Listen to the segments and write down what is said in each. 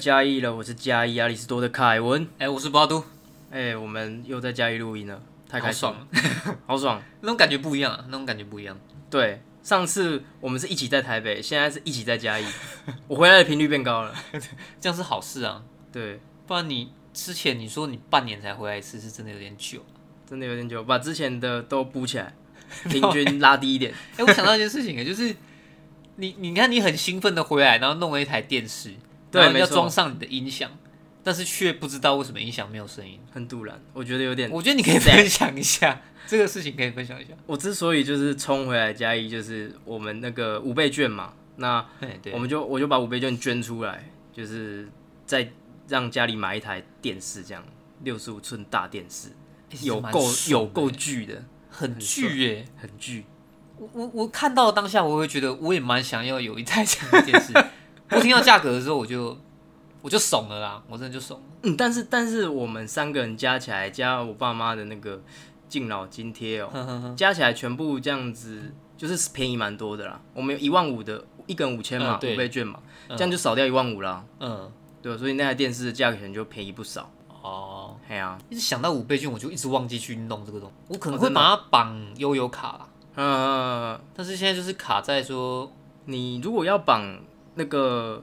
嘉义了，我是嘉义阿里士多的凯文。哎、我是巴都，哎、我们又在嘉义录音了，太开好心了爽，，好爽。那种感觉不一样啊，那种感觉不一样。对，上次我们是一起在台北，现在是一起在嘉义，我回来的频率变高了。这样是好事啊，对，不然你之前你说你半年才回来一次，是真的有点久。真的有点久，把之前的都补起来，平均拉低一点。哎、我想到一件事情，就是你你看你很兴奋的回来，然后弄了一台电视，然后要对没错装上你的音响，但是却不知道为什么音响没有声音。很突然，我觉得有点。我觉得你可以分享一下这个事情，可以分享一下。我之所以就是冲回来嘉义，就是我们那个五倍券嘛，那我，们就我就把五倍券捐出来，就是再让家里买一台电视，这样六十五寸大电视，哎其实蛮有够爽有够巨的，很巨耶、很巨。我我我看到当下，我会觉得我也蛮想要有一台这样的电视。我听到价格的时候，我就我就怂了啦，我真的就怂了。嗯，但是但是我们三个人加起来，加我爸妈的那个敬老津贴哦，加起来全部这样子，就是便宜蛮多的啦。我们有一万五的，一个人五千嘛，五倍券嘛，嗯这样就少掉一万五啦。嗯，对，所以那台电视的价钱就便宜不少。哦，嘿啊，一直想到五倍券，我就一直忘记去弄这个东西。我可能会把它绑悠游卡啦，嗯，但是现在就是卡在说，你如果要绑那个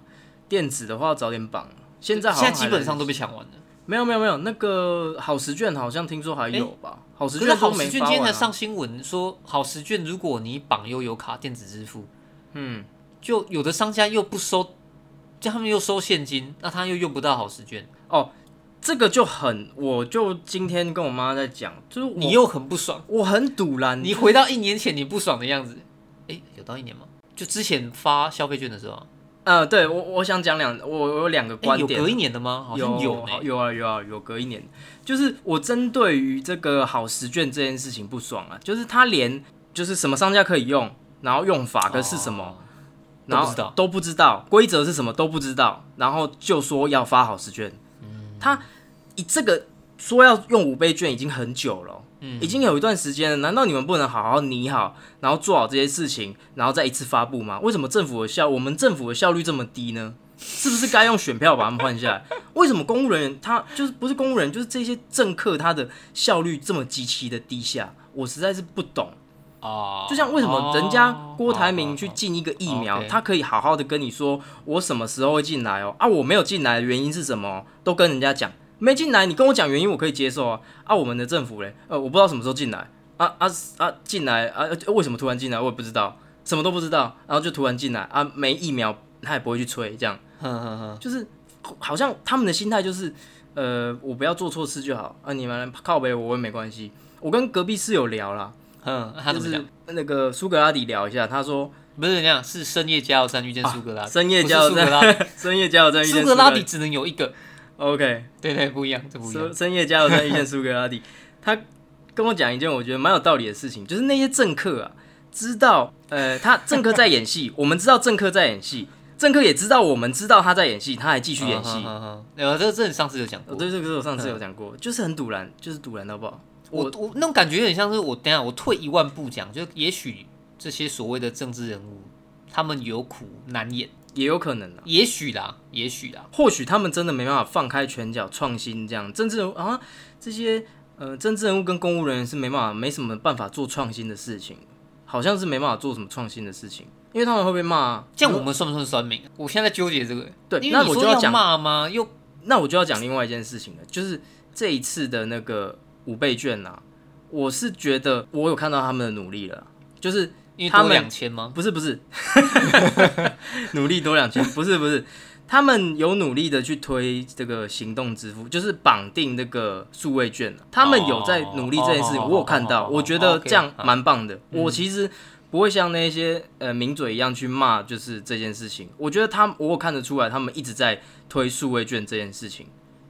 电子的话，早点绑。现在好像现在基本上都被抢完了。没有没有没有，那个好时券好像听说还有吧？好时券都没时券今天才上新闻说，好时券如果你绑悠游卡电子支付，嗯，就有的商家又不收，就他们又收现金，那他又用不到好时券哦，这个就很，我就今天跟我妈在讲，就是你又很不爽。我很堵然，你回到一年前你不爽的样子，哎、有到一年吗？就之前发消费券的时候啊，呃，对我我想讲两，我我有两个哎、观点，有隔一年的吗？好像有有、有啊有啊有隔一年，就是我针对于这个好时卷这件事情不爽啊，就是他连就是什么商家可以用，然后用法跟是什么，哦然后都不知道规则是什么都不知道，然后就说要发好时卷，嗯。他以这个说要用五倍券已经很久了哦、嗯已经有一段时间了，难道你们不能好好拟好，然后做好这些事情，然后再一次发布吗？为什么政府的效我们政府的效率这么低呢？是不是该用选票把他们换下来？为什么公务人员他就是不是公务人员，就是这些政客他的效率这么极其的低下？我实在是不懂。哦，就像为什么人家郭台哦铭去进一个疫苗，他可以好好的跟你说我什么时候会进来哦，啊我没有进来的原因是什么，都跟人家讲，没进来你跟我讲原因我可以接受啊，啊我们的政府嘞，呃我不知道什么时候进来，啊啊啊进来啊呃为什么突然进来？我也不知道，什么都不知道，然后就突然进来。啊没疫苗他也不会去催，这样。哼哼哼，就是好像他们的心态就是，呃我不要做错事就好。啊你们靠北我也没关系，我跟隔壁室友聊啦。嗯，他怎就是么讲？那个苏格拉底聊一下，他说不是那样，是深夜加油站遇见苏格拉底，深夜加油站，深夜加油站遇见苏格拉底只能有一个，，OK，对对，不一样，这不一样深。深夜加油站遇见苏格拉底，他跟我讲一件我觉得蛮有道理的事情，就是那些政客啊，知道呃他政客在演戏，我们知道政客在演戏，政客也知道我们知道他在演戏，他还继续演戏。呃，这个这你上次有讲过。哦对，这个是我上次有讲过，就是很堵然，就是堵然到爆。我我那种感觉有点像是我等下我退一万步讲，就也许这些所谓的政治人物，他们有苦难言，也有可能啊，也许啦，也许啦，或许他们真的没办法放开拳脚创新，这样政治人物啊这些呃政治人物跟公务人员是没办法没什么办法做创新的事情，好像是没办法做什么创新的事情，因为他们会被骂、啊。这样我们算不算酸民啊？我现在在纠结这个，对，那我就要讲，骂吗？又那我就要讲另外一件事情了，就是这一次的那个五倍券啊，我是觉得我有看到他们的努力了，就是因为多他们两千吗？不是不是，努力多两千，不是不是，他们有努力的去推这个行动支付，就是绑定那个数位券，他们有在努力这件事情，哦我有看到，哦我觉得这样蛮棒的。我其实不会像那些呃名嘴一样去骂，就是这件事情。我觉得他我有看得出来，他们一直在推数位券这件事情。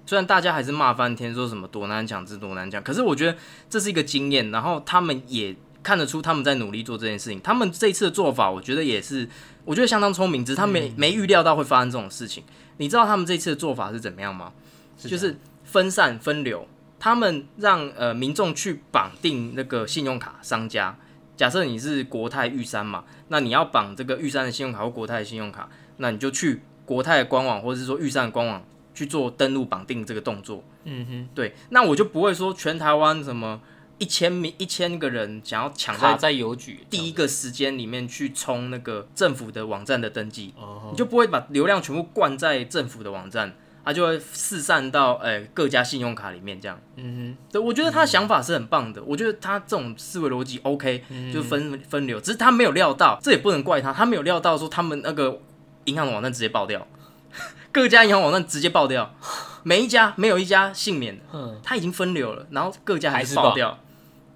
虽然大家还是骂翻天，说什么多难讲，这多难讲，可是我觉得这是一个经验，然后他们也看得出他们在努力做这件事情。他们这一次的做法，我觉得也是，我觉得相当聪明，只是他没、没预料到会发生这种事情。你知道他们这一次的做法是怎么样吗？就是分散分流，他们让呃民众去绑定那个信用卡商家。假设你是国泰玉山嘛，那你要绑这个玉山的信用卡或国泰的信用卡，那你就去国泰的官网或者是说玉山的官网去做登录绑定这个动作。嗯哼，对，那我就不会说全台湾什么一千名一千个人想要抢卡在在邮局第一个时间里面去冲那个政府的网站的登记，哦。你就不会把流量全部灌在政府的网站，它就会四散到呃各家信用卡里面这样。嗯对，我觉得他的想法是很棒的，我觉得他这种思维逻辑 OK，哼，就分分流，只是他没有料到，这也不能怪他，他没有料到说他们那个银行的网站直接爆掉，各家银行网站直接爆掉，每一家没有一家幸免他已经分流了，然后各家还是爆掉，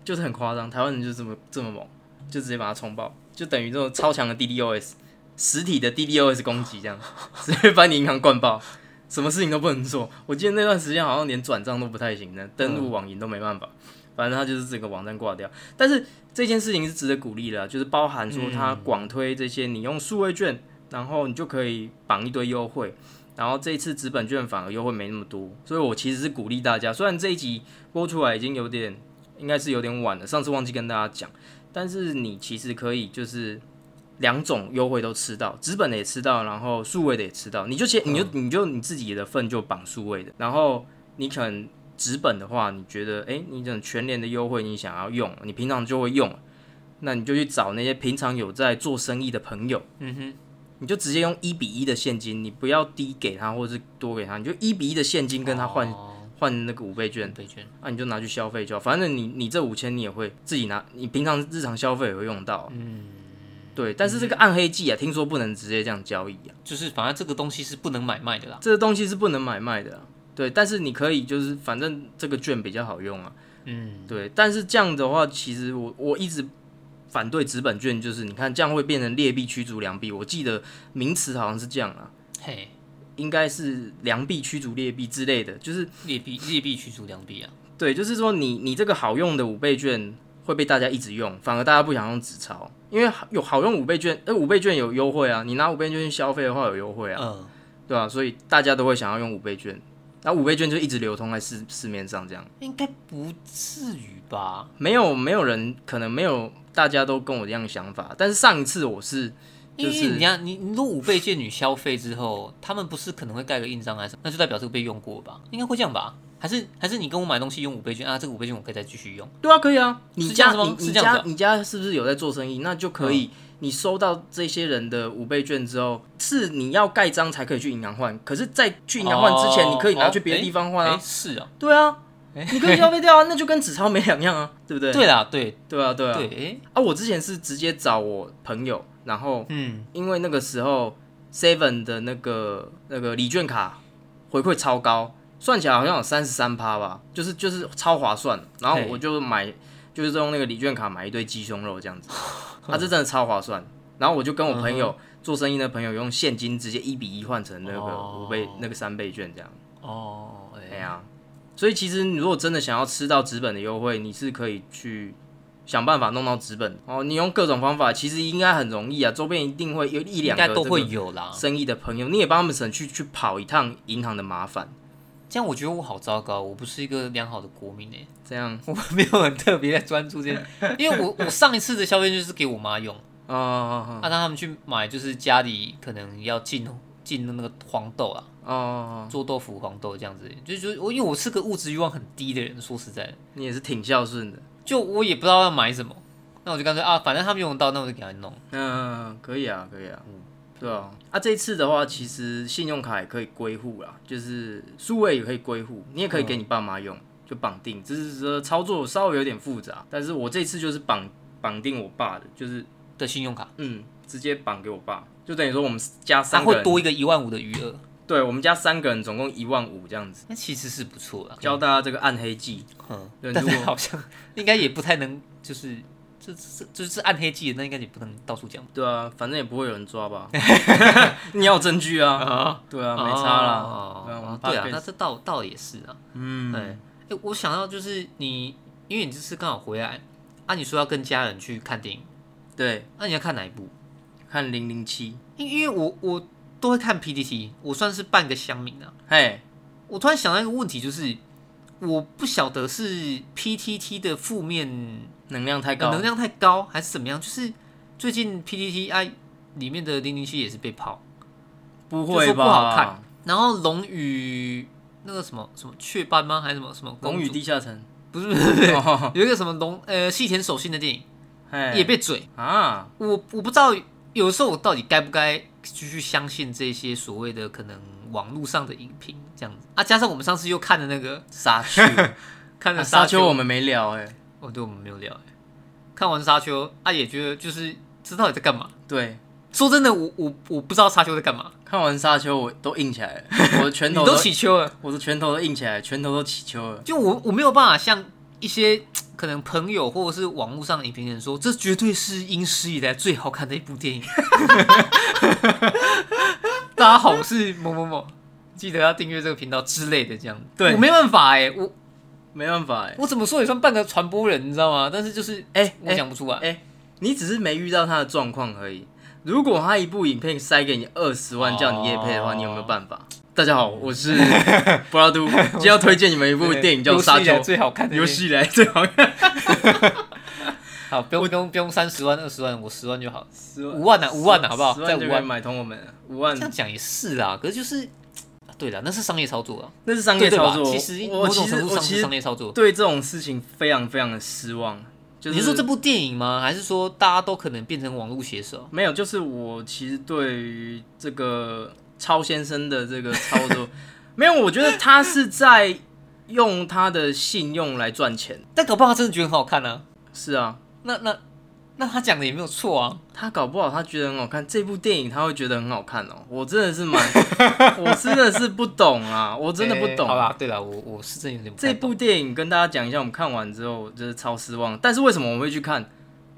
就是很夸张，台湾人就这么这么猛，就直接把它冲爆，就等于这种超强的 DDoS 实体的 DDoS 攻击这样，直接把你银行灌爆。什么事情都不能做，我记得那段时间好像连转账都不太行的，登录网银都没办法。反正他就是整个网站挂掉。但是这件事情是值得鼓励的、就是包含说他广推这些，你用数位券，然后你就可以绑一堆优惠。然后这次纸本券反而优惠没那么多，所以我其实是鼓励大家。虽然这一集播出来已经有点，应该是有点晚了，上次忘记跟大家讲，但是你其实可以就是两种优惠都吃到，纸本的也吃到，然后数位的也吃到。你就先你就你就你自己的份就绑数位的，然后你可能纸本的话，你觉得诶，你这种全年的优惠你想要用，你平常就会用，那你就去找那些平常有在做生意的朋友，嗯哼，你就直接用一比一的现金，你不要低给他或者是多给他，你就一比一的现金跟他换哦换那个五倍券，倍券，啊，你就拿去消费就好。反正你你这五千你也会自己拿，你平常日常消费也会用到。嗯，对，但是这个暗黑技啊，听说不能直接这样交易啊，就是反正这个东西是不能买卖的啦。这个东西是不能买卖的啊、对，但是你可以就是反正这个券比较好用啊。嗯，对，但是这样的话，其实我我一直反对纸本券，就是你看这样会变成劣币驱逐良币。我记得名词好像是这样啊，嘿，应该是良币驱逐劣币之类的，就是劣币劣币驱逐良币啊。对，就是说你你这个好用的五倍券会被大家一直用，反而大家不想用纸钞，因为有好用五倍券，呃，五倍券有优惠啊，你拿五倍券去消费的话有优惠啊，嗯，对吧、所以大家都会想要用五倍券，那五倍券就一直流通在市市面上这样。应该不至于吧？没有没有人可能没有大家都跟我一样想法，但是上一次我是因为就是你要你你如果五倍券你消费之后，他们不是可能会盖个印章还是什么，那就代表这个被用过吧？应该会这样吧？还是还是你跟我买东西用五倍券啊？这个五倍券我可以再继续用？对啊，可以啊，你家你你家你家是不是有在做生意？那就可以，你收到这些人的五倍券之后，是你要盖章才可以去银行换，可是，在去银行换之前，哦你可以拿去别的地方换哎、啊。是啊，对啊，你可以消费掉啊，那就跟纸钞没两样啊，对不对？对啦，对对啊，对啊。对，哎、啊，我之前是直接找我朋友，然后嗯，因为那个时候 Seven 的那个那个礼券卡回馈超高，算起来好像有三十三趴吧，就是就是超划算。然后我就买，就是用那个礼券卡买一堆鸡胸肉这样子，啊，这真的超划算。然后我就跟我朋友、做生意的朋友用现金直接一比一换成那个哦。五倍、那个三倍券这样。哦，哎、哎呀、所以其实你如果真的想要吃到纸本的优惠，你是可以去想办法弄到纸本哦。你用各种方法，其实应该很容易啊。周边一定会有一应两个该都会有啦。生意的朋友，你也帮他们省去去跑一趟银行的麻烦。这样我觉得我好糟糕，我不是一个良好的国民哎、这样 我没有很特别在专注这件，因为我我上一次的消费就是给我妈用，啊，让他们去买就是家里可能要进进那个黄豆啊，哦哦，做豆腐黄豆这样子，就就我因为我是个物质欲望很低的人，说实在的，你也是挺孝顺的。就我也不知道要买什么，那我就干脆啊，反正他们用得到，那我就给他弄。嗯，可以啊，可以啊。嗯。对啊，啊，这一次的话，其实信用卡也可以归户啦，就是数位也可以归户，你也可以给你爸妈用，就绑定，只是说操作稍微有点复杂。但是我这次就是绑绑定我爸的，就是的信用卡，嗯，直接绑给我爸，就等于说我们加三个人，会多一个一万五的余额，对我们家三个人总共一万五这样子，那其实是不错的。教大家这个暗黑技。嗯，但是好像 应该也不太能，就是这这这是暗黑技的，那应该也不能到处讲对啊，反正也不会有人抓吧？你要有证据啊？啊。对啊，没差啦。哦对啊那这倒倒也是啊。嗯，对、哎我想到就是你，因为你这次刚好回来，啊，你说要跟家人去看电影，对，那、你要看哪一部？看零零七，因因为我我都会看 PTT，我算是半个乡民啊。嘿，我突然想到一个问题，就是我不晓得是 PTT 的负面能量太高，能量太高，还是怎么样？就是最近 PTT 啊里面的零零七也是被泡，不会吧？不好看。然后龙与那个什么什么雀斑吗？还是什么什么公龙与地下城。不是不是不是，哦。有一个什么龙呃细田守信的电影。也被嘴，啊，我我不知道有时候我到底该不该继续相信这些所谓的可能网络上的影评这样子啊，加上我们上次又看的那个沙丘，看了啊沙丘，我们没聊哎，哦对我们没有聊欸，看完沙丘啊也觉得就是知道你在干嘛。对，说真的，我我我不知道沙丘在干嘛，看完沙丘我都硬起来了，我的拳头都起丘了。我的拳头都硬起来，拳头都起丘了。就我我没有办法像一些 可能朋友或者是网络上的影评人说，这绝对是有史以来最好看的一部电影。大家好，我是某某某，记得要订阅这个频道之类的，这样。对我没办法哎、我没办法哎，我怎么说也算半个传播人，你知道吗？但是就是哎我讲不出来。哎你只是没遇到他的状况而已。如果他一部影片塞给你二十万叫你夜配的话，哦你有没有办法？大家好，我是布拉都，今天要推荐你们一部电影叫《沙丘最好看的有电影史以来最好看。好，不用不用不用三十万二十万，我十万就好。十五万啊五万啊好不好再五万买通我们，五万这样讲也是啦，可是就是，啊对了，那是商业操作啊，那是商业操作。其实我其某种程度上是商业操作。对这种事情非常非常的失望。就是你是说这部电影吗？还是说大家都可能变成网络写手？没有，就是我其实对于这个超先生的这个操作，没有，我觉得他是在用他的信用来赚钱。但搞不好他真的觉得很好看啊。是啊，那那那他讲的也没有错啊。他搞不好他觉得很好看，这部电影他会觉得很好看哦。我真的是蛮，我真的是不懂啊，我真的不懂。欸好啦，对了，我我是真的有点不这部电影跟大家讲一下，我们看完之后就是超失望。但是为什么我们会去看？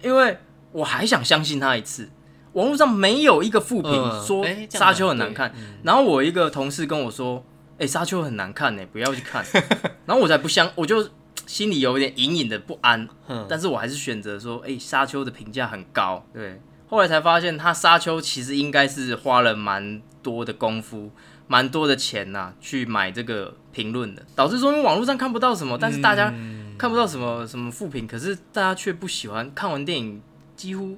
因为我还想相信他一次。网络上没有一个负评嗯说沙丘很难看，然后我一个同事跟我说：“哎、沙丘很难看呢，不要去看。” 然后我才不相，我就心里有一点隐隐的不安，嗯。但是我还是选择说：“哎、沙丘的评价很高。”对，后来才发现，他沙丘其实应该是花了蛮多的功夫、蛮多的钱呐、去买这个评论的，导致说因为网络上看不到什么，但是大家嗯。看不到什么什么负评，可是大家却不喜欢。看完电影，几乎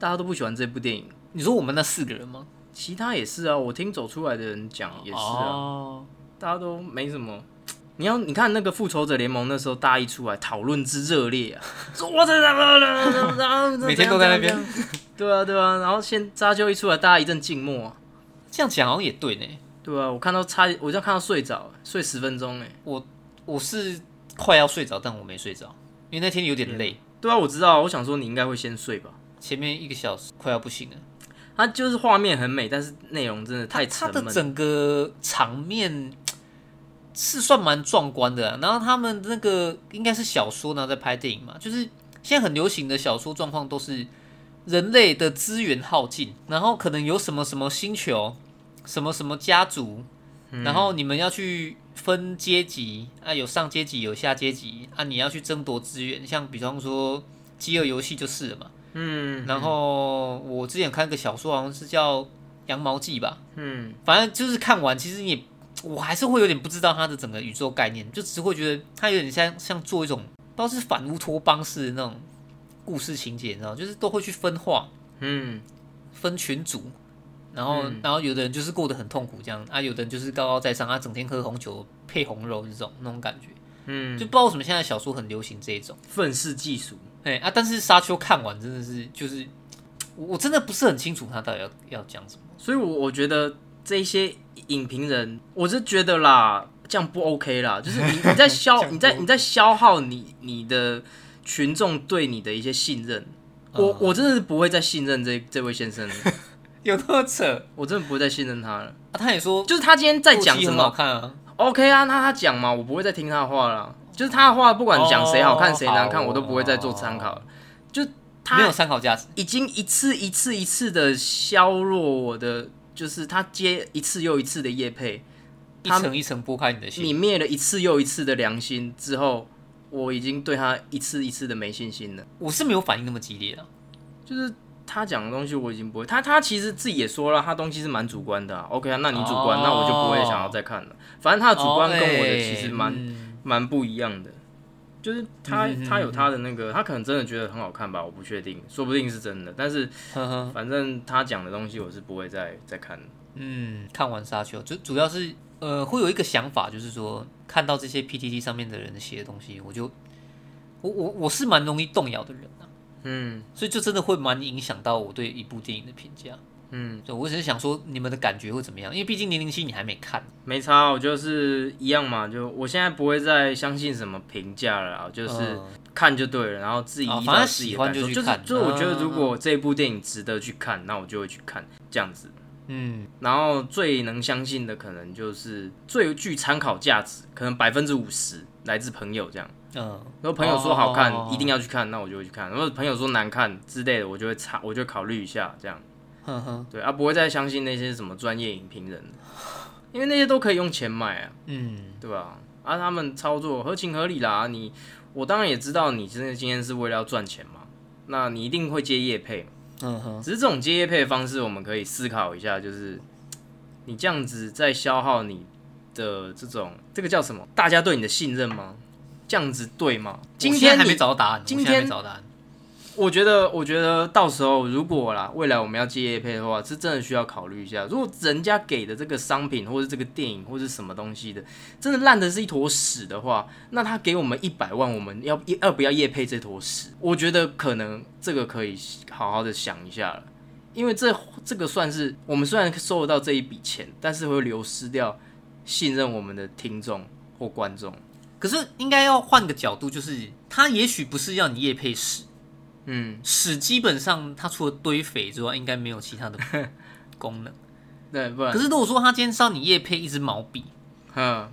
大家都不喜欢这部电影。你说我们那四个人吗？其他也是啊，我听走出来的人讲也是啊，哦大家都没什么。你要你看那个复仇者联盟那时候，大家一出来讨论之热烈啊，说我这每天都在那边。对啊，对啊，然后现沙丘一出来，大家一阵静默啊。这样讲好像也对呢。对啊，我看到差，我这样看到睡着，睡十分钟哎。我是快要睡着，但我没睡着，因为那天有点累，对啊，我知道，我想说你应该会先睡吧。前面一个小时快要不行了。它就是画面很美，但是内容真的太它沉闷。的整个场面是算蛮壮观的啊、然后他们那个应该是小说，然后在拍电影嘛，就是现在很流行的小说状况都是人类的资源耗尽，然后可能有什么什么星球，什么什么家族，然后你们要去分阶级啊，有上阶级有下阶级啊，你要去争夺资源，像比方说饥饿游戏就是了嘛。嗯，然后我之前有看个小说，好像是叫《羊毛记》吧，嗯，反正就是看完，其实你也我还是会有点不知道它的整个宇宙概念，就只是会觉得它有点像像做一种不知道是反乌托邦式的那种故事情节，你知道，就是都会去分化、嗯，分群组，然后、嗯。然后有的人就是过得很痛苦这样啊，有的人就是高高在上，啊，整天喝红酒配红肉这种那种感觉，嗯，就不知道为什么现在小说很流行这一种。愤世嫉俗。哎啊，但是沙丘看完真的是就是，我我真的不是很清楚他到底要要讲什么。所以我，我觉得这一些影评人，我是觉得啦，这样不 OK 啦，就是你你在消 你在你在消耗你你的群众对你的一些信任。我哦我真的是不会再信任这这位先生了，有那么扯我真的不会再信任他了。啊？他也说就是他今天在讲什么看啊，，OK 啊，那他讲嘛，我不会再听他的话了。就是他的话，不管讲谁好看哦谁难看，我都不会再做参考了。就他没有参考价值。已经一次一次一次的削弱我的，就是他接一次又一次的叶配，一他层一层剥开你的心。你灭了一次又一次的良心之后，我已经对他一次一次的没信心了。我是没有反应那么激烈的，就是他讲的东西，我已经不会。他他其实自己也说了，他东西是蛮主观的、啊。OK 啊，那你主观，哦那我就不会想要再看了。反正他的主观跟我的其实蛮哦哎嗯蛮、不一样的。就是他他有他的那个，他可能真的觉得很好看吧，我不确定，说不定是真的。但是反正他讲的东西我是不会再再看的。嗯，看完沙丘，就主要是呃，会有一个想法，就是说看到这些 PTT 上面的人写的东西，我就我我我是蛮容易动摇的人啊，嗯所以就真的会蛮影响到我对一部电影的评价。嗯，对，我只是想说你们的感觉会怎么样？因为毕竟零零七你还没看，没差，我就是一样嘛，就我现在不会再相信什么评价了啦，就是嗯看就对了，然后自己反正自己的喜欢感受，就去看就是我觉得嗯如果这部电影值得去看，那我就会去看这样子。嗯然后最能相信的可能就是最具参考价值，可能百分之五十来自朋友这样。嗯，如果朋友说好看，哦一定要去看，那我就会去看；如果朋友说难看之类的，我就会查，我就考虑一下这样。对啊，不会再相信那些什么专业影评人，因为那些都可以用钱买啊，嗯对吧？啊，他们操作合情合理啦。你我当然也知道你真的今天是为了要赚钱嘛，那你一定会接业配。嗯哼，只是这种接业配的方式，我们可以思考一下，就是你这样子在消耗你的这种这个叫什么？大家对你的信任吗？这样子对吗？今天还没找到答案，今我现在还天没找到答案。我觉得，我觉得到时候如果啦，未来我们要接业配的话，是真的需要考虑一下。如果人家给的这个商品，或者这个电影，或是什么东西的，真的烂的是一坨屎的话，那他给我们一百万，我们要要不要业配这坨屎？我觉得可能这个可以好好的想一下了，因为这这个算是我们虽然收得到这一笔钱，但是会流失掉信任我们的听众或观众。可是应该要换个角度，就是他也许不是要你夜配屎，嗯，屎基本上它除了堆肥之外，应该没有其他的 功能。对，不然可是如果说他今天是要你夜配一支毛笔，嗯。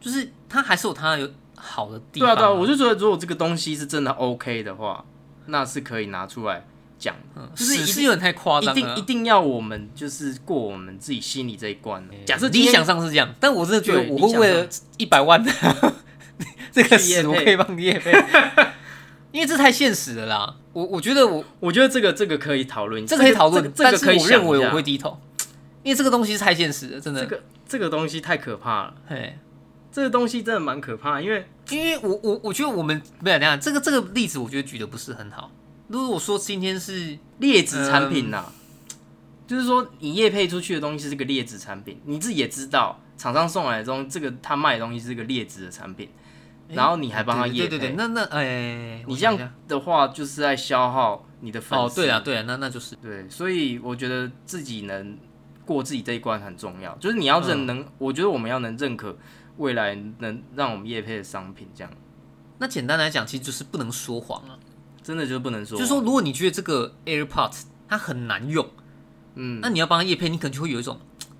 就是它还是有它有好的地对啊。对啊，我就觉得如果这个东西是真的 OK 的话，那是可以拿出来讲嗯，就是一定屎是有点太夸一张了。定一定要我们就是过我们自己心里这一关的。假设理想上是这样，但我真的觉得我会为了一百万的 这个屎，我可以帮你夜配，因为这太现实了啦。我我觉得我我觉得这个这个可以讨论，这个可以讨论，这个可以我认为我会低头，因为这个东西是太现实了，真的。这个这个东西太可怕了，嘿，这个东西真的蛮可怕，因为因为我我我觉得我们不要这样，这个这个例子我觉得举的不是很好。如果说今天是劣质产品呐、就是说你业配出去的东西是个劣质产品，你自己也知道，厂商送来的东西，这个他卖的东西是个劣质的产品，然后你还帮他业配，对对对，那那哎，你这样的话就是在消耗你的粉丝。哦，对啊对啊，那那就是。对，所以我觉得自己能过自己这一关很重要，就是你要认嗯。能，我觉得我们要能认可未来能让我们业配的商品，这样。那简单来讲，其实就是不能说谎啊。真的就是不能说，就是说，如果你觉得这个 AirPods 它很难用，嗯。那你要帮它夜配，你可能就会有一种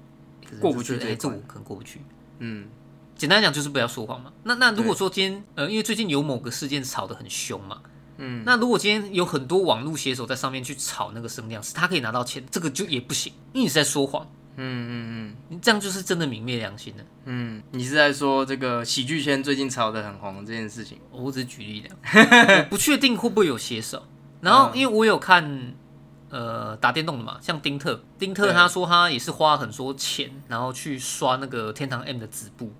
过不去就觉得哎，这一关。这我可能过不去。嗯简单讲就是不要说谎嘛。那那如果说今天呃，因为最近有某个事件吵得很凶嘛，嗯，那如果今天有很多网络写手在上面去炒那个声量，是他可以拿到钱，这个就也不行，因为你是在说谎，嗯嗯嗯。你这样就是真的泯灭良心了。嗯嗯，你是在说这个喜剧圈最近炒得很红这件事情？我只举例的，我 不确定会不会有写手。然后因为我有看呃打电动的嘛，像丁特，丁特他说他也是花很多钱，然后去刷那个天堂 M 的子部，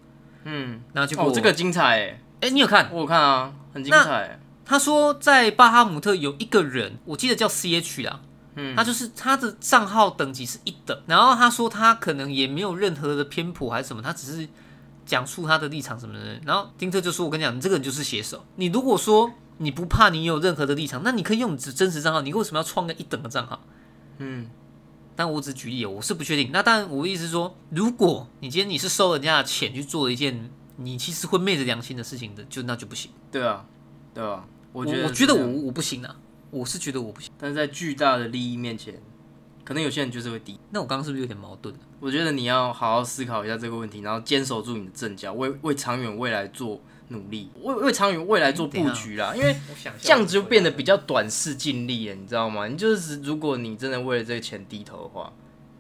嗯，然后结果哦，这个精彩哎，哎、你有看？我有看啊，很精彩，他说在巴哈姆特有一个人，我记得叫 CH 啦，嗯他就是他的账号等级是一等，然后他说他可能也没有任何的偏颇还是什么，他只是讲述他的立场什么的。然后丁特就说：“我跟你讲，你这个人就是写手。你如果说你不怕你有任何的立场，那你可以用你的真实账号，你为什么要创个一等的账号？”嗯但我只举例，我是不确定。那当然，我的意思是说，如果你今天你是收人家的钱去做一件你其实会昧着良心的事情的，就那就不行。对啊，对啊，我我觉得我觉得我我不行啊，我是觉得我不行。但是在巨大的利益面前，可能有些人就是会低。那我刚刚是不是有点矛盾？我觉得你要好好思考一下这个问题，然后坚守住你的阵脚，为为长远未来做努力，为为长远未来做布局啦。因为这样子就变得比较短视尽力了，你知道吗？你就是如果你真的为了这个钱低头的话，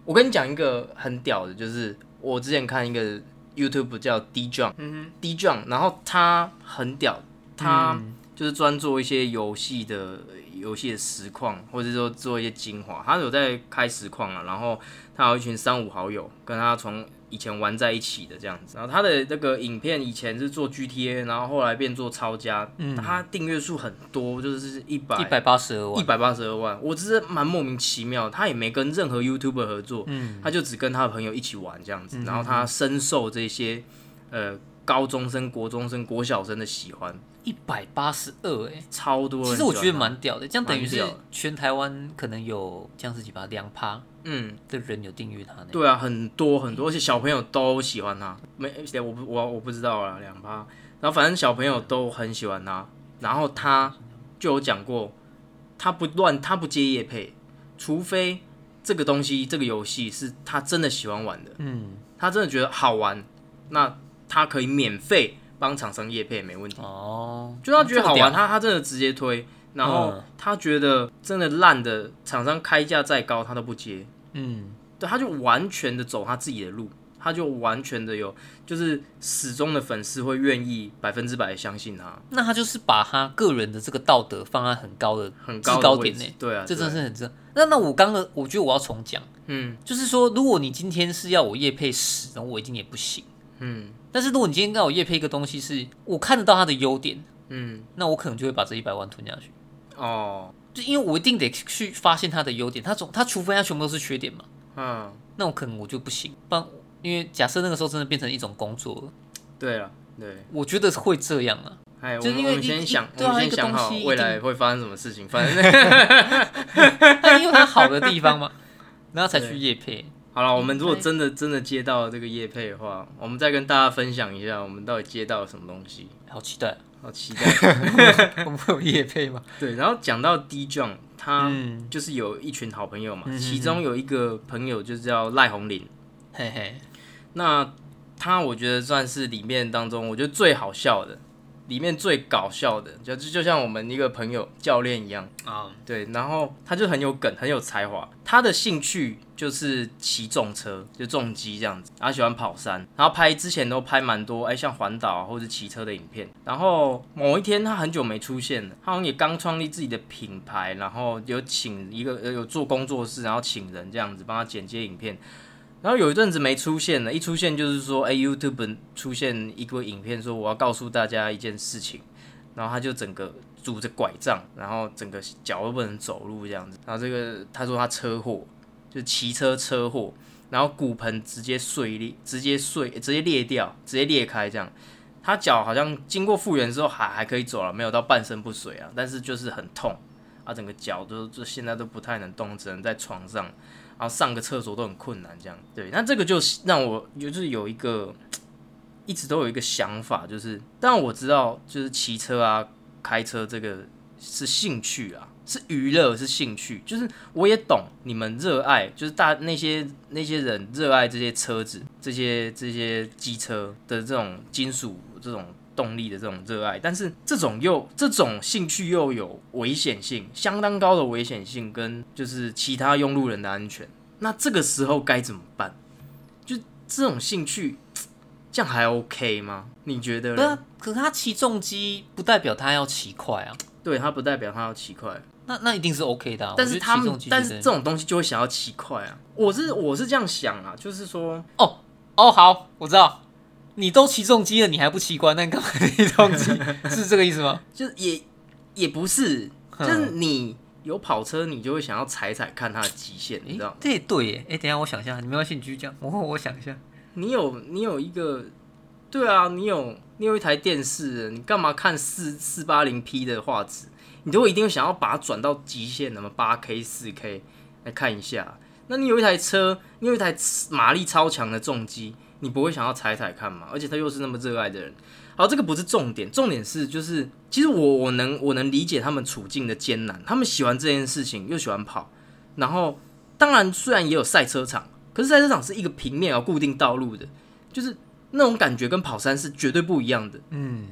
我跟你讲一个很屌的，就是我之前看一个 YouTube 叫 D John，嗯 d John，然后他很屌，他就是专做一些游戏的游戏的实况，或者说做一些精华。他有在开实况啊，然后他有一群三五好友，跟他从以前玩在一起的这样子。然后他的那个影片以前是做 GTA，然后后来变做超家，他订阅数很多，就是一百一百八十二万，一百八十二万，我只是蛮莫名其妙，他也没跟任何 YouTuber 合作，他就只跟他的朋友一起玩这样子，然后他深受这些呃高中生、国中生、国小生的喜欢，一百八十二，哎，超多。其实我觉得蛮屌的，这样等于是全台湾可能有这样子几把，两趴嗯，这人有订阅他呢。对啊，很多很多，而且小朋友都喜欢他。没，我不我我不知道啦，两趴。然后反正小朋友都很喜欢他。然后他就有讲过，他不乱，他不接夜配，除非这个东西这个游戏是他真的喜欢玩的，嗯，他真的觉得好玩，那他可以免费帮厂商夜配没问题。哦，就他觉得好玩，他他真的直接推。然后嗯他觉得真的烂的厂商开价再高，他都不接。嗯，对，他就完全的走他自己的路，他就完全的有，就是始终的粉丝会愿意百分之百的相信他，那他就是把他个人的这个道德放在很高的很高的高点呢。对啊，这真的是很正。那那我刚刚我觉得我要重讲，嗯就是说，如果你今天是要我夜配十，然后我一定也不行。嗯但是如果你今天让我夜配一个东西是我看得到他的优点，嗯那我可能就会把这一百万吞下去。哦就因为我一定得去发现他的优点，他总他除非他全部都是缺点嘛，嗯，那我可能我就不行。不然，因为假设那个时候真的变成一种工作了，对啊对，我觉得会这样啊。哎，我就因为一一们先想，我们先想好未来定会发生什么事情，反正 但因为它好的地方嘛，然后才去夜配。好了，我们如果真的真的接到这个夜配的话，我们再跟大家分享一下，我们到底接到了什么东西，好期待，好期待。我们会有夜配吗？对，然后讲到 D John，他嗯，就是有一群好朋友嘛，其中有一个朋友就叫赖红林，嘿嘿，那他我觉得算是里面当中我觉得最好笑的，里面最搞笑的，就就就像我们一个朋友教练一样，啊，对，然后他就很有梗，很有才华，他的兴趣就是骑重车，就重机这样子，然后喜欢跑山，然后拍之前都拍蛮多，哎，像环岛啊或者骑车的影片。然后某一天他很久没出现了，他好像也刚创立自己的品牌，然后有请一个呃有做工作室，然后请人这样子帮他剪接影片。然后有一阵子没出现了，一出现就是说，哎，YouTube 出现一个影片，说我要告诉大家一件事情，然后他就整个拄着拐杖，然后整个脚都不能走路这样子。然后这个他说他车祸，就骑车车祸，然后骨盆直接碎裂，直接碎，直接裂掉，直接裂开这样。他脚好像经过复原之后还还可以走了，没有到半身不遂啊，但是就是很痛啊，整个脚都就现在都不太能动，只能在床上，然后上个厕所都很困难这样。对，那这个就是让我就是有一个一直都有一个想法，就是当然我知道就是骑车啊、开车这个是兴趣啊，是娱乐，是兴趣，就是我也懂你们热爱，就是大那些那些人热爱这些车子、这些这些机车的这种金属这种动力的这种热爱，但是这种又这种兴趣又有危险性，相当高的危险性跟就是其他用路人的安全，那这个时候该怎么办？就这种兴趣，这样还 OK 吗？你觉得对？啊，可是他骑重机不代表他要骑快啊，对，他不代表他要骑快。那那一定是 OK 的、啊。但是他们但是这种东西就会想要骑快啊。我是我是这样想啊，就是说，哦哦好，我知道，你都骑重机了，你还不奇怪，那你干嘛骑重机？是这个意思吗？就是也也不是，就是你有跑车，你就会想要踩踩看它的极限，你知道吗？这也对耶。哎，等一下我想一下，你没关系，你继续讲。我我想一下。你有你有一个，对啊，你有你有一台电视，你干嘛看四四八零 P 的画质？你都一定会想要把它转到极限，那么八 K、四 K 来看一下。那你有一台车，你有一台马力超强的重机，你不会想要踩踩看嘛？而且他又是那么热爱的人。好，这个不是重点，重点是就是，其实我我能我能理解他们处境的艰难，他们喜欢这件事情，又喜欢跑，然后当然虽然也有赛车场，可是赛车场是一个平面有固定道路的，就是那种感觉跟跑山是绝对不一样的。嗯，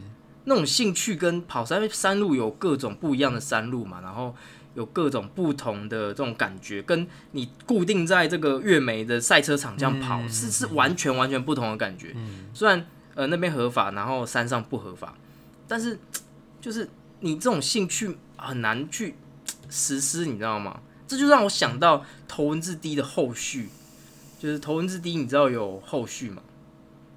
那种兴趣跟跑山山路有各种不一样的山路嘛，然后有各种不同的这种感觉，跟你固定在这个月美的赛车场这样跑，嗯是是完全完全不同的感觉。虽然呃那边合法，然后山上不合法，但是就是你这种兴趣很难去实施，你知道吗？这就让我想到头文字 D 的后续，就是头文字 D，你知道有后续吗？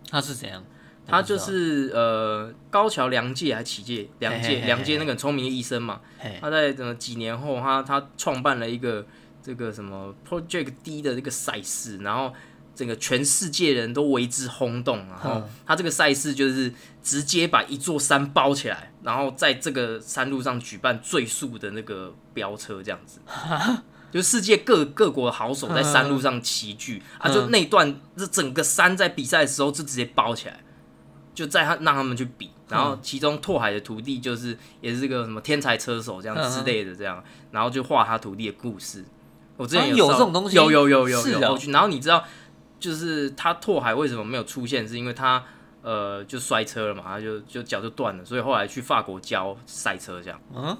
他是怎样？他就是呃高桥良介还启介？良介良介那个很聪明的医生嘛，他在呃几年后，他他创办了一个这个什么 Project D 的这个赛事，然后整个全世界人都为之轰动。然后嗯。他这个赛事就是直接把一座山包起来，然后在这个山路上举办最速的那个飙车，这样子。就世界各各国的好手在山路上齐聚、啊，就那段这整个山在比赛的时候就直接包起来，就在他让他们去比，然后其中拓海的徒弟就是也是个什么天才车手这样之类的这样，然后就画他徒弟的故事。我之前啊有稍这种东西？有有有有有然后你知道，就是他拓海为什么没有出现，是因为他呃就摔车了嘛，他就就脚就断了，所以后来去法国教赛车这样。嗯，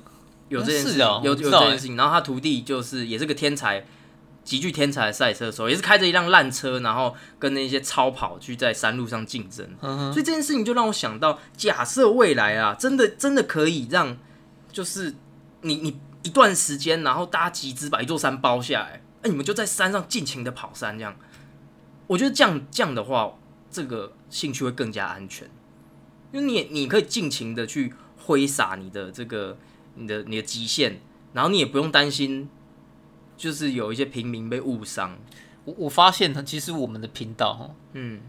有这件事有有这件事情。然后他徒弟就是也是个天才，极具天才的赛车手，也是开着一辆烂车，然后跟那些超跑去在山路上竞争。嗯所以这件事情就让我想到，假设未来啊，真的真的可以让，就是你你一段时间，然后大家集资把一座山包下来，那、你们就在山上尽情的跑山，这样，我觉得这样这样的话，这个兴趣会更加安全，因为你也你可以尽情的去挥洒你的这个你的你的极限，然后你也不用担心，就是有一些平民被误伤，我我发现呢，其实我们的频道哈，嗯，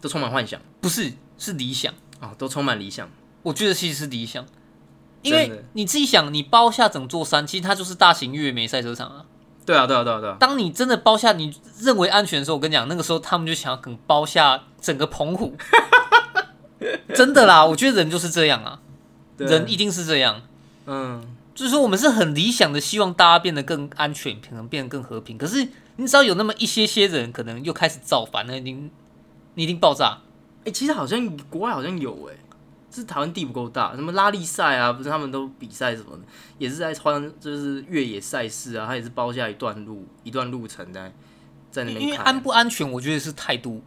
都充满幻想不是是理想，啊、都充满理想。我觉得其实是理想，因为你自己想，你包下整座山，其实它就是大型越野美赛车场啊。对啊，对啊，对啊，对啊。当你真的包下你认为安全的时候，我跟你讲，那个时候他们就想要可能包下整个澎湖。真的啦，我觉得人就是这样啊，人一定是这样。嗯，就是说，我们是很理想的，希望大家变得更安全，可能变得更和平。可是，你只要有那么一些些人，可能又开始造反，那一定你一定爆炸。哎、其实好像国外好像有哎、是台湾地不够大，什么拉力赛啊，不是他们都比赛什么的，也是在穿就是越野赛事啊，他也是包下一段路一段路程在在那因边看。为安不安全，我觉得是态度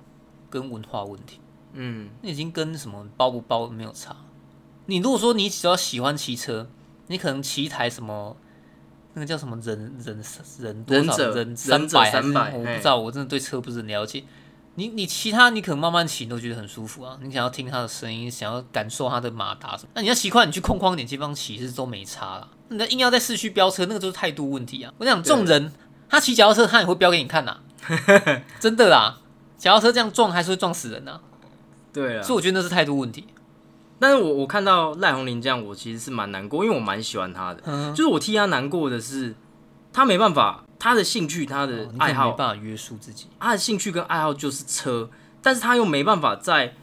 跟文化问题，嗯，那已经跟什么包不包没有差。你如果说你只要喜欢骑车，你可能骑一台什么。那个叫什么人人人多少忍忍者百还是300我不知道，我真的对车不是很了解。你你其他你可能慢慢骑都觉得很舒服啊，你想要听它的声音，想要感受它的马达什么。那你要骑快，你去空旷点地方骑是都没差啦。你的硬要在市区飙车，那个就是态度问题啊。我想这种人，他骑脚踏车他也会飙给你看呐、真的啦。脚踏车这样撞还是会撞死人呐、对啊所以。我觉得那是态度问题。但是我我看到赖红林这样，我其实是蛮难过，因为我蛮喜欢他的。嗯，就是我替他难过的是，他没办法，他的兴趣、他的哦你可能爱好没办法约束自己。他的兴趣跟爱好就是车，但是他又没办法在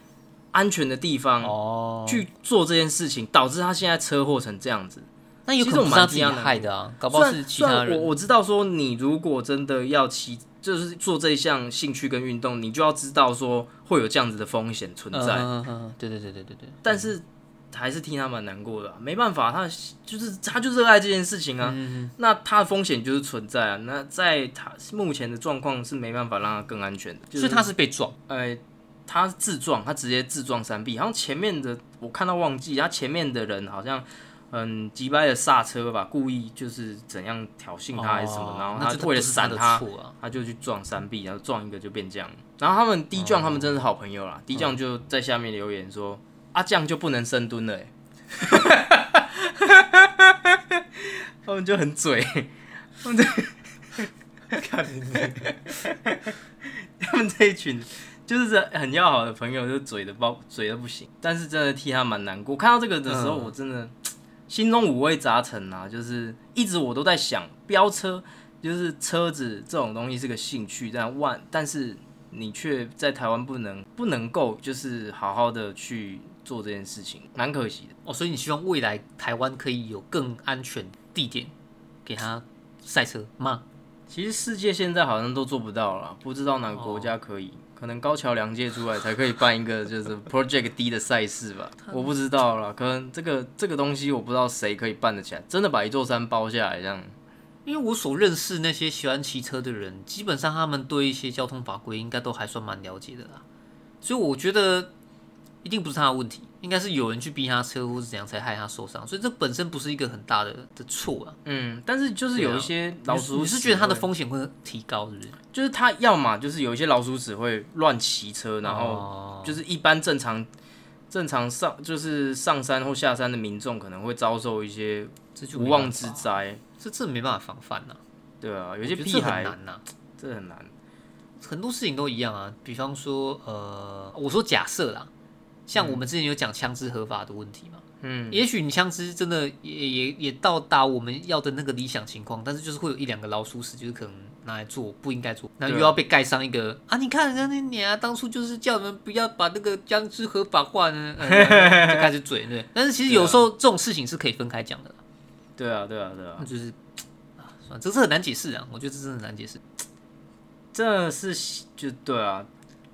安全的地方哦，去做这件事情，导致他现在车祸成这样子。那有可其实我能不是他自己害的啊，搞不好然是其他人。我我知道说，你如果真的要骑，就是做这一项兴趣跟运动，你就要知道说会有这样子的风险存在。嗯嗯嗯，对对对对对对。但是还是替他蛮难过的啊、没办法，他就是他就热爱这件事情啊。嗯那他的风险就是存在啊。那在他目前的状况是没办法让他更安全的，就所以他是被撞。呃，他自撞，他直接自撞山壁，好像前面的我看到忘记，他前面的人好像很急掰的刹车吧，故意就是怎样挑衅他还是什么，哦然后他为了闪他。他就去撞山壁，然后撞一个就变这样。然后他们低降，他们真是好朋友嗯啦。低降就在下面留言说：“啊，这样就不能深蹲了、欸。”他们就很嘴，他们这，他们这一群就是很要好的朋友，就嘴的包嘴的不行。但是真的替他蛮难过。看到这个的时候，嗯我真的心中五味杂陈啊，就是一直我都在想，飙车就是车子这种东西是个兴趣，但万但是你却在台湾不能不能够就是好好的去做这件事情，蛮可惜的。哦，所以你希望未来台湾可以有更安全地点给他赛车吗？其实世界现在好像都做不到了，不知道哪个国家可以。可能高桥良介出来才可以办一个就是 Project D 的赛事吧，我不知道啦。可能这个这个东西我不知道谁可以办得起来，真的把一座山包下来这样。因为我所认识那些喜欢骑车的人，基本上他们对一些交通法规应该都还算蛮了解的啦。所以我觉得一定不是他的问题，应该是有人去逼他车或是怎样才害他受伤，所以这本身不是一个很大的的错啊。嗯，但是就是有一些老鼠屎你是觉得它的会风险会提高，是不是？就是他要么就是有一些老鼠只会乱骑车，然后后就是一般正常正常上就是上山或下山的民众可能会遭受一些无妄之灾，这这没办法防范呐、对啊，有有些屁孩很难呐、这很难，很多事情都一样啊。比方说，呃，我说假设啦，像我们之前有讲枪支合法的问题嘛，嗯，也许你枪支真的也也也到达我们要的那个理想情况，但是就是会有一两个老鼠屎，就是可能拿来做不应该做，那又要被盖上一个啊！你看人家那年啊，当初就是叫你们不要把那个枪支合法化呢，呃 就开始嘴对。但是其实有时候这种事情是可以分开讲的啦，对啊，对啊，对啊那，就是啊，算了，这是很难解释啊，我觉得这真的很难解释。这是就对啊，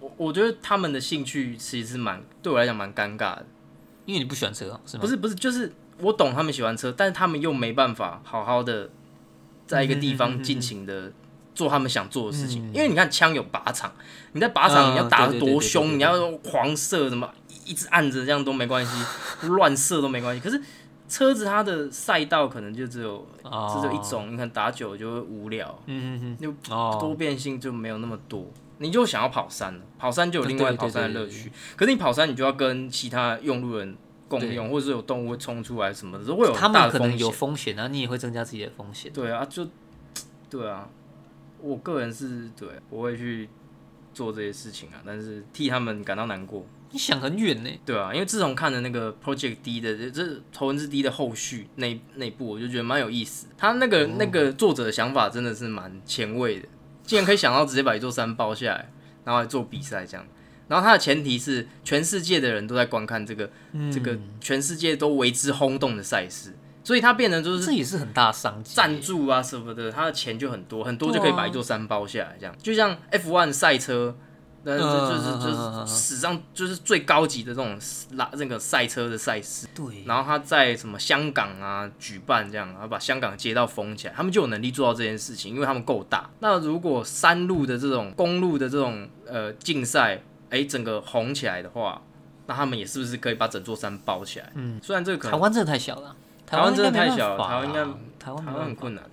我我觉得他们的兴趣其实是蛮对我来讲蛮尴尬的，因为你不喜欢车啊，是吗？不是不是，就是我懂他们喜欢车，但是他们又没办法好好的在一个地嗯方尽情的做他们想做的事情，因为你看枪有靶场，你在靶场嗯你要打得多凶，你要狂射什么，一一直按着这样都没关系，乱射都没关系。可是车子它的赛道可能就只有哦只有一种，你看打久了就会无聊，嗯嗯就多变性就没有那么多。你就想要跑山了，跑山就有另外跑山的乐趣。可是你跑山，你就要跟其他用路人共用，或者是有动物会冲出来什么的，都会有他们可能有风险。风险啊，你也会增加自己的风险。对啊，就对啊，我个人是对不会去做这些事情啊，但是替他们感到难过。你想很远呢，对啊，因为自从看了那个 Project D 的这这头文字 D 的后续那那部，我就觉得蛮有意思。他那个、那个作者的想法真的是蛮前卫的，竟然可以想到直接把一座山包下来，然后来做比赛这样。然后它的前提是全世界的人都在观看这个、这个全世界都为之轰动的赛事，所以它变成就是这也是很大的商机。赞助啊什么的，它的钱就很多，很多就可以把一座山包下来，这样就像 F1 赛车，那嗯这就是就嗯是史上就是最高级的这种拉那个赛车的赛事，对，然后他在什么香港啊举办这样，然后把香港街道封起来，他们就有能力做到这件事情，因为他们够大。那如果山路的这种公路的这种呃竞赛，哎，整个红起来的话，那他们也是不是可以把整座山包起来？嗯，虽然这个可能台湾真的太小了，台湾真的太小了台湾应该台。湾很困难。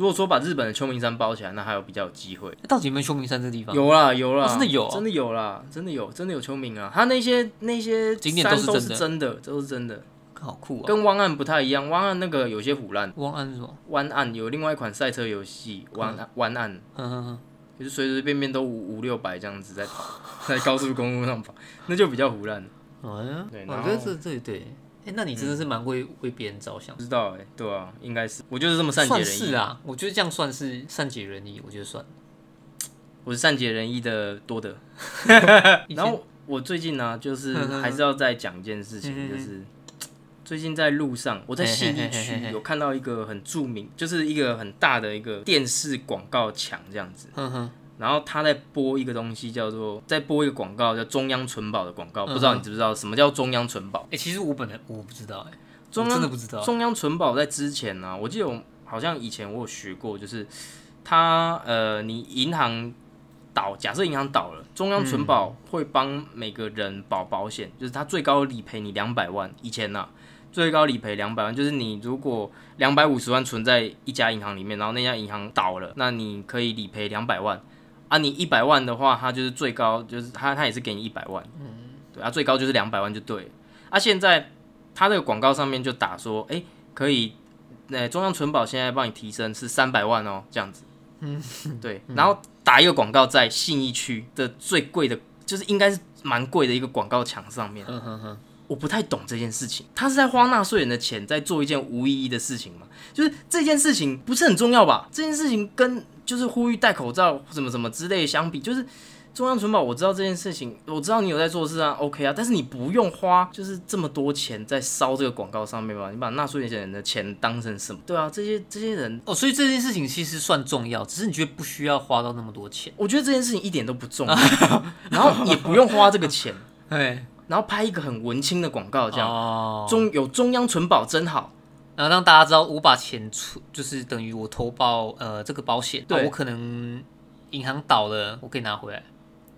如果说把日本的秋名山包起来，那还有比较有机会。到底有没有秋名山这地方？有啦有啦，哦真的有啊真的有啦，真的有，真的有秋名啊。它那些那些景点都是真的真的，都是真的，好酷啊！跟湾岸不太一样。湾岸那个有些腐烂，汪岸是什么？湾岸有另外一款赛车游戏，湾岸湾岸哼哼哼，就是随随便便都五五六百这样子在跑，在高速公路上跑，那就比较腐烂。哎呀，对我觉得这这对，哎，那你真的是蛮为为别人着想不。知道哎、对啊，应该是，我就是这么善解人意是啊，我觉得这样算是善解人意，我觉得算。我是善解人意的多德。然后我最近呢、就是还是要再讲一件事情，嗯就是最近在路上，我在信义嘿嘿嘿嘿嘿区有看到一个很著名，就是一个很大的一个电视广告墙这样子。然后他在播一个东西，叫做在播一个广告，叫中央存保的广告。不知道你知不知道什么叫中央存保？哎，其实我本来我不知道，哎，中央真的央不知道。中央存保在之前呢、我记得我好像以前我有学过，就是他呃，你银行倒，假设银行倒了，中央存保会帮每个人保保险，就是他最高理赔你两百万。以前呢、最高理赔两百万，就是你如果两百五十万存在一家银行里面，然后那家银行倒了，那你可以理赔两百万。啊，你一百万的话，他就是最高，就是他他也是给你一百万，嗯，对啊，最高就是两百万就对了。啊，现在他这个广告上面就打说，哎、可以，呃，中央存保现在帮你提升是三百万哦，这样子，嗯，对，然后打一个广告在信义区的最贵的，就是应该是蛮贵的一个广告墙上面，我不太懂这件事情，他是在花纳税人的钱在做一件无意义的事情吗？就是这件事情不是很重要吧？这件事情跟就是呼吁戴口罩什么什么之类相比，就是中央存保，我知道这件事情，我知道你有在做事啊，OK 啊，但是你不用花就是这么多钱在烧这个广告上面吧？你把纳税人的钱当成什么？对啊，这些这些人，哦，所以这件事情其实算重要，只是你觉得不需要花到那么多钱。我觉得这件事情一点都不重要，然后也不用花这个钱，对，然后拍一个很文青的广告，这样、哦，中有中央存保真好。然后让大家知道我把钱出，就是等于我投保呃这个保险，对啊我可能银行倒了，我可以拿回来。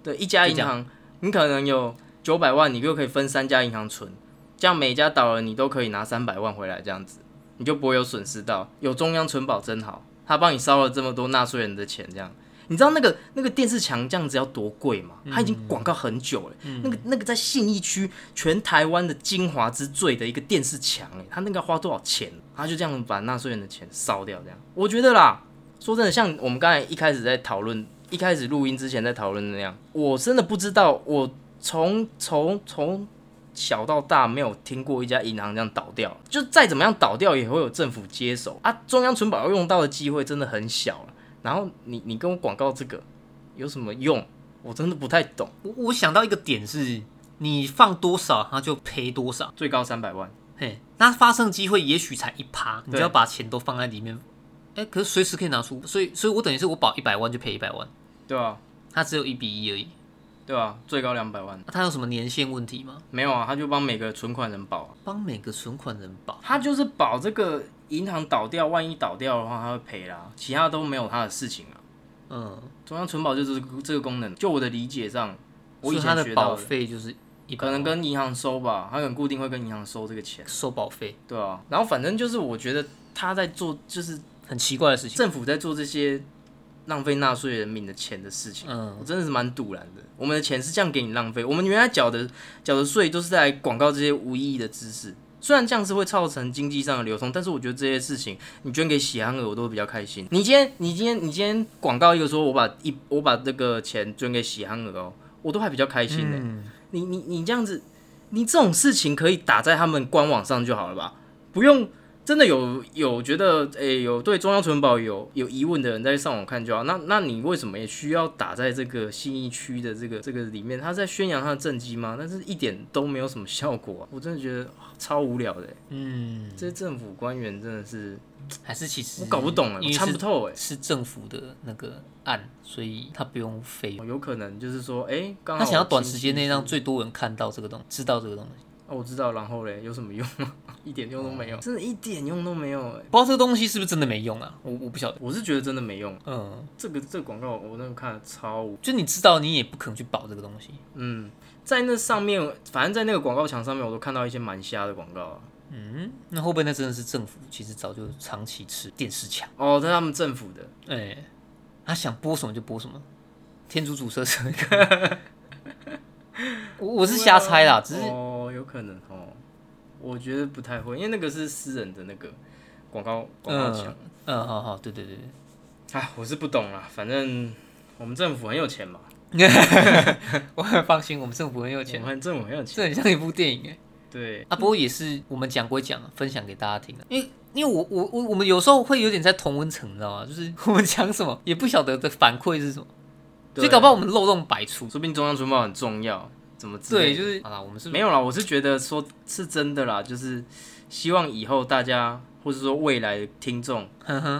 对，一家银行，你可能有九百万，你就可以分三家银行存，这样每家倒了你都可以拿三百万回来，这样子你就不会有损失到。有中央存保真好，他帮你烧了这么多纳税人的钱，这样。你知道那个那个电视墙这样子要多贵吗？它已经广告很久了。那个那个在信义区全台湾的精华之最的一个电视墙，哎，他那个花多少钱？他就这样把纳税人的钱烧掉，这样。我觉得啦，说真的，像我们刚才一开始在讨论，一开始录音之前在讨论那样，我真的不知道，我从从从小到大没有听过一家银行这样倒掉，就再怎么样倒掉也会有政府接手啊。中央存保要用到的机会真的很小了。然后你你跟我广告这个有什么用？我真的不太懂。我我想到一个点是，你放多少，他就赔多少，最高三百万。嘿，那发生机会也许才一趴，你就要把钱都放在里面。哎，可是随时可以拿出，所以所以我等于是我保一百万就赔一百万，对啊，它只有一比一而已，对啊，最高两百万。它有什么年限问题吗？没有啊，他就帮每个存款人保，帮每个存款人保，他就是保这个。银行倒掉，万一倒掉的话，他会赔啦，其他都没有他的事情啊。嗯，中央存保就是这个功能。就我的理解上，我以前的保费就是可能跟银行收吧，他可能固定会跟银行收这个钱，收保费。对啊，然后反正就是我觉得他在做就是很奇怪的事情，政府在做这些浪费纳税人民的钱的事情。嗯，我真的是蛮堵然的。我们的钱是这样给你浪费，我们原来缴的缴的税都是在广告这些无意义的知识。虽然这样是会造成经济上的流通，但是我觉得这些事情你捐给喜憨儿，我都会比较开心。你今天，你今天，你今天广告一个说，我把一我把这个钱捐给喜憨儿哦，我都还比较开心呢。你你你这样子，你这种事情可以打在他们官网上就好了吧，不用。真的有有觉得诶有对中央存保有有疑问的人在上网看就好。那那你为什么也需要打在这个信义区的这个这个里面？他在宣扬他的政绩吗？但是一点都没有什么效果，我真的觉得超无聊的。嗯，这些政府官员真的是还是其实我搞不懂哎，我参不透哎，是政府的那个案，所以他不用飞。有可能就是说，哎，他想要短时间内让最多人看到这个东西，知道这个东西。我知道，然后嘞，有什么用吗？一点用都没有，真的一点用都没有哎！不知道这个东西是不是真的没用啊？我我不晓得，我是觉得真的没用。嗯，这个这个广告我那个看超，就你知道，你也不可能去保这个东西。嗯，在那上面，反正在那个广告墙上面，我都看到一些蛮瞎的广告啊。嗯，那会不会那真的是政府？其实早就长期吃电视墙哦，这是他们政府的。哎，他想播什么就播什么，天竺鼠车车。我我是瞎猜啦，只是哦，有可能哦，我觉得不太会，因为那个是私人的那个广告广告墙。嗯，好好，对对对对。哎，我是不懂啦，反正我们政府很有钱嘛。我很放心，我们政府很有钱，我们政府很有钱，这很像一部电影哎。对啊，不过也是我们讲归讲，分享给大家听的，因为因为我我我我们有时候会有点在同温层，你知道吗？就是我们讲什么也不晓得的反馈是什么。所以搞不好我们漏洞百出，说不定中央存保很重要，怎么？对，就是好啦，我们是没有啦，我是觉得说是真的啦，就是希望以后大家，或者说未来听众，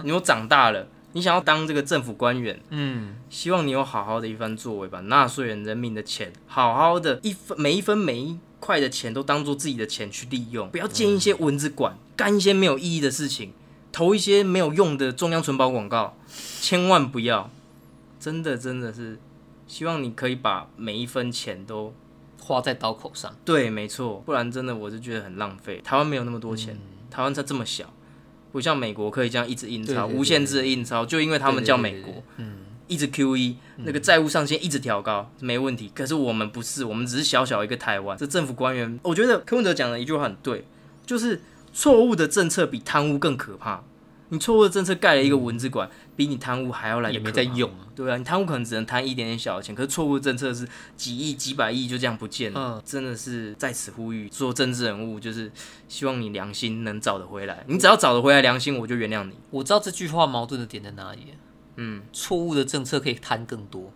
你有长大了，你想要当这个政府官员，嗯，希望你有好好的一番作为，吧纳税人人民的钱，好好的一分每一分每一块的钱都当做自己的钱去利用，不要建一些蚊子馆，干一些没有意义的事情，投一些没有用的中央存保广告，千万不要。真的真的是希望你可以把每一分钱都花在刀口上。对，没错，不然真的我是觉得很浪费。台湾没有那么多钱，台湾才这么小，不像美国可以这样一直印钞，无限制的印钞，就因为他们叫美国，嗯，一直 Q E，那个债务上限一直调高，没问题。可是我们不是，我们只是小小一个台湾。这政府官员，我觉得柯文哲讲的一句话很对，就是错误的政策比贪污更可怕。你错误的政策盖了一个蚊子馆，比你贪污还要来也没在用啊，对啊，你贪污可能只能贪一点点小的钱，可是错误的政策是几亿、几百亿就这样不见了，真的是在此呼吁做政治人物，就是希望你良心能找得回来，你只要找得回来良心，我就原谅你。我知道这句话矛盾的点在哪里，嗯，错误的政策可以贪更多，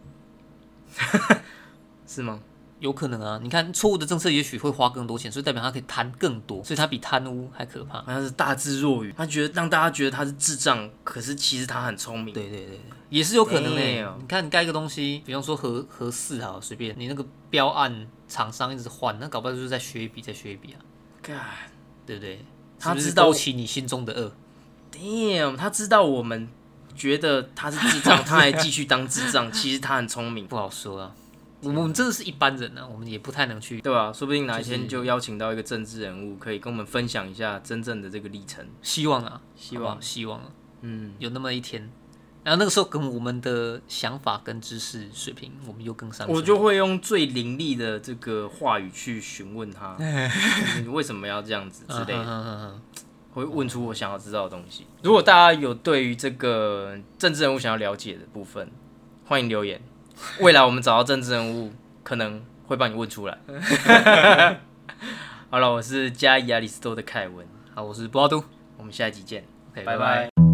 是吗？有可能啊，你看错误的政策也许会花更多钱，所以代表他可以贪更多，所以他比贪污还可怕。好像是大智若愚，他觉得让大家觉得他是智障，可是其实他很聪明。对对对，也是有可能诶。你看你盖一个东西，比方说合合适啊，随便你那个标案厂商一直换，那搞不好就是在削一笔，再削一笔啊。对不对？他知道起你心中的恶。Damn，他知道我们觉得他是智障，他还继续当智障，其实他很聪明。不好说啊。我们真的是一般人呢、啊，我们也不太能去对吧、说不定哪一天就邀请到一个政治人物，可以跟我们分享一下真正的这个历程。希望啊，希望好好希望啊嗯，有那么一天。然后那个时候跟我们的想法跟知识水平，我们又更上。我就会用最凌厉的这个话语去询问他，你为什么要这样子之类的。会问出我想要知道的东西。如果大家有对于这个政治人物想要了解的部分，欢迎留言。未来我们找到政治人物，可能会帮你问出来。好了，我是加伊亚里斯多的凯文，好，我是波阿都。我们下一集见。拜拜